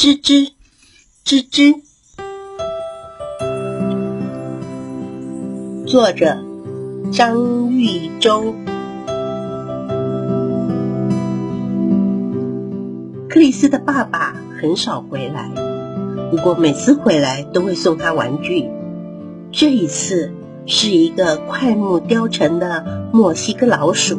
吱吱吱吱。作者张玉洲。克里斯的爸爸很少回来，不过每次回来都会送他玩具。这一次是一个快木雕成的墨西哥老鼠。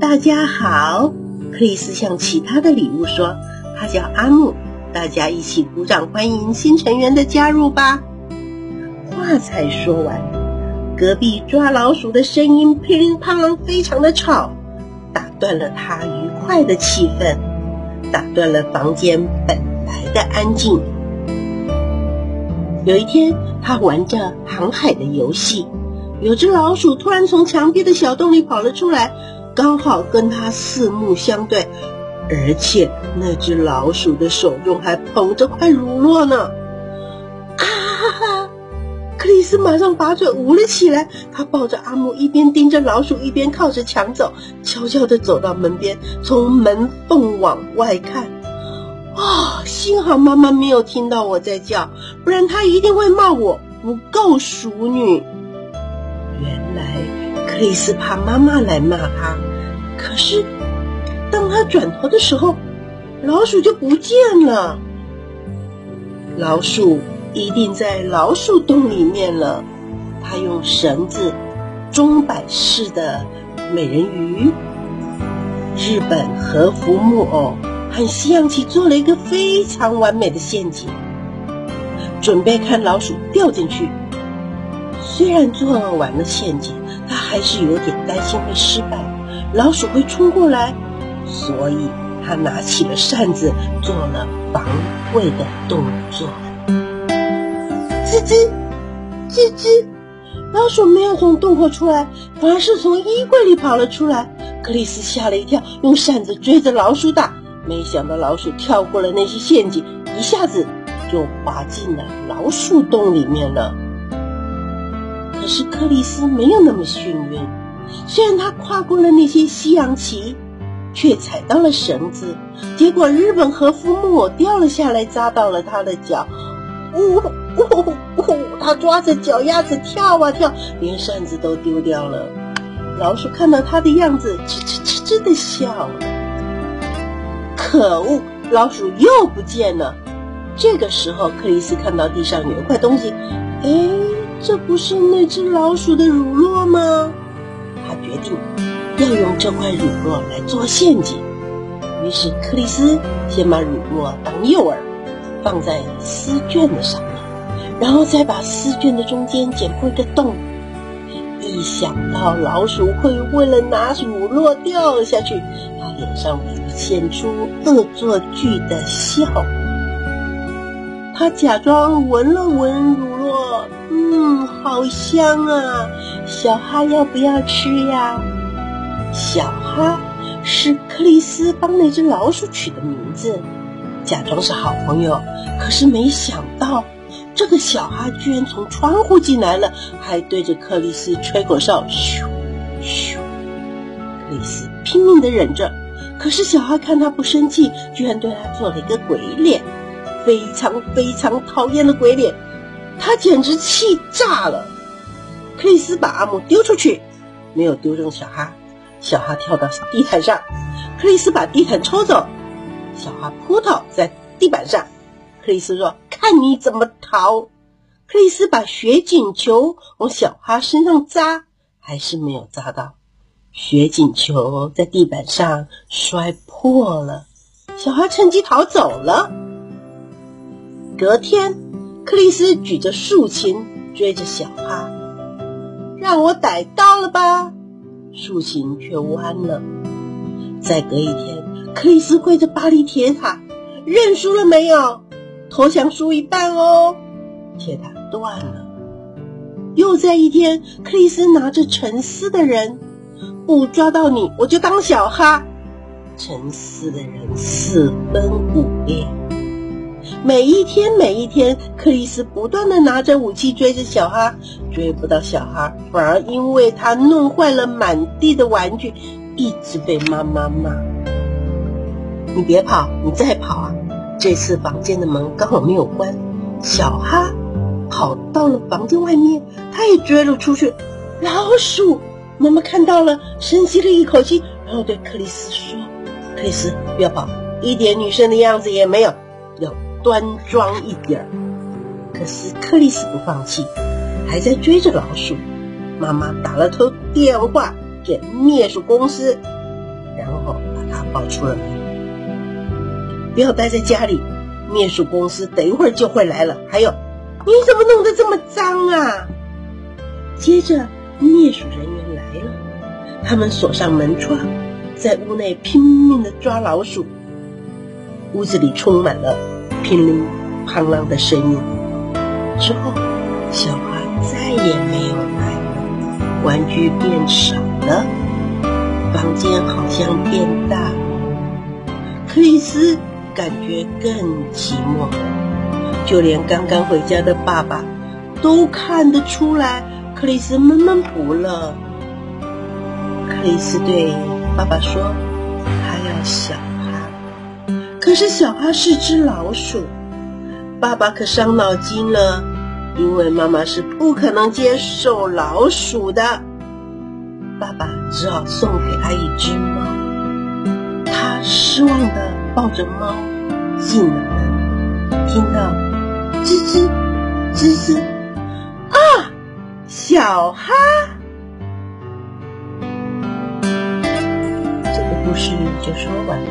大家好，克里斯向其他的礼物说。他叫阿木，大家一起鼓掌欢迎新成员的加入吧。话才说完，隔壁抓老鼠的声音噼里啪啦，非常的吵，打断了他愉快的气氛，打断了房间本来的安静。有一天，他玩着航海的游戏，有只老鼠突然从墙壁的小洞里跑了出来，刚好跟他四目相对。而且那只老鼠的手中还捧着块乳酪呢！啊哈哈！克里斯马上把嘴捂了起来。他抱着阿木，一边盯着老鼠，一边靠着墙走，悄悄地走到门边，从门缝往外看。啊！幸好妈妈没有听到我在叫，不然她一定会骂我不够淑女。原来克里斯怕妈妈来骂他，可是。当他转头的时候，老鼠就不见了。老鼠一定在老鼠洞里面了。他用绳子、钟摆式的美人鱼、日本和服木偶和西洋棋做了一个非常完美的陷阱，准备看老鼠掉进去。虽然做完了陷阱，他还是有点担心会失败，老鼠会冲过来。所以他拿起了扇子，做了防卫的动作。吱吱，吱吱，老鼠没有从洞口出来，反而是从衣柜里跑了出来。克里斯吓了一跳，用扇子追着老鼠打，没想到老鼠跳过了那些陷阱，一下子就滑进了老鼠洞里面了。可是克里斯没有那么幸运，虽然他跨过了那些西洋棋。却踩到了绳子，结果日本和服木偶掉了下来，扎到了他的脚。呜呜呜！他抓着脚丫子跳啊跳，连扇子都丢掉了。老鼠看到他的样子，吱吱吱吱的笑了。可恶，老鼠又不见了。这个时候，克里斯看到地上有一块东西，哎，这不是那只老鼠的乳酪吗？他决定。要用这块乳酪来做陷阱，于是克里斯先把乳酪当诱饵，放在丝绢的上面，然后再把丝绢的中间剪破一个洞。一想到老鼠会为了拿乳酪掉下去，他脸上浮现出恶作剧的笑。他假装闻了闻乳酪，嗯，好香啊！小哈要不要吃呀？小哈是克里斯帮那只老鼠取的名字，假装是好朋友。可是没想到，这个小哈居然从窗户进来了，还对着克里斯吹口哨，咻咻。克里斯拼命的忍着，可是小哈看他不生气，居然对他做了一个鬼脸，非常非常讨厌的鬼脸。他简直气炸了。克里斯把阿姆丢出去，没有丢中小哈。小哈跳到地毯上，克里斯把地毯抽走，小哈扑倒在地板上。克里斯说：“看你怎么逃！”克里斯把雪景球往小哈身上扎，还是没有扎到。雪景球在地板上摔破了，小哈趁机逃走了。隔天，克里斯举着竖琴追着小哈，让我逮到了吧！竖琴却弯了。再隔一天，克里斯跪着巴黎铁塔，认输了没有？投降输一半哦。铁塔断了。又在一天，克里斯拿着沉思的人，不抓到你，我就当小哈。沉思的人四分五裂。每一天，每一天，克里斯不断的拿着武器追着小哈，追不到小哈，反而因为他弄坏了满地的玩具，一直被妈妈骂。你别跑，你再跑啊，这次房间的门刚好没有关，小哈跑到了房间外面，他也追了出去。老鼠妈妈看到了，深吸了一口气，然后对克里斯说：“克里斯，不要跑，一点女生的样子也没有，要端庄一点儿。”可是克里斯不放弃，还在追着老鼠。妈妈打了通电话给灭鼠公司，然后把他抱出了门。不要待在家里，灭鼠公司等一会儿就会来了。还有，你怎么弄得这么脏啊？接着，灭鼠人员来了，他们锁上门窗，在屋内拼命的抓老鼠。屋子里充满了乒铃乓啷的声音。之后，小花再也没有来，玩具变少了，房间好像变大。克里斯。感觉更寂寞，就连刚刚回家的爸爸都看得出来，克里斯闷闷不乐。克里斯对爸爸说：“他要小哈。”可是小哈是只老鼠，爸爸可伤脑筋了，因为妈妈是不可能接受老鼠的。爸爸只好送给他一只猫，他失望的。抱着猫进了门，听到吱吱吱吱啊，小哈，这个故事就说完了。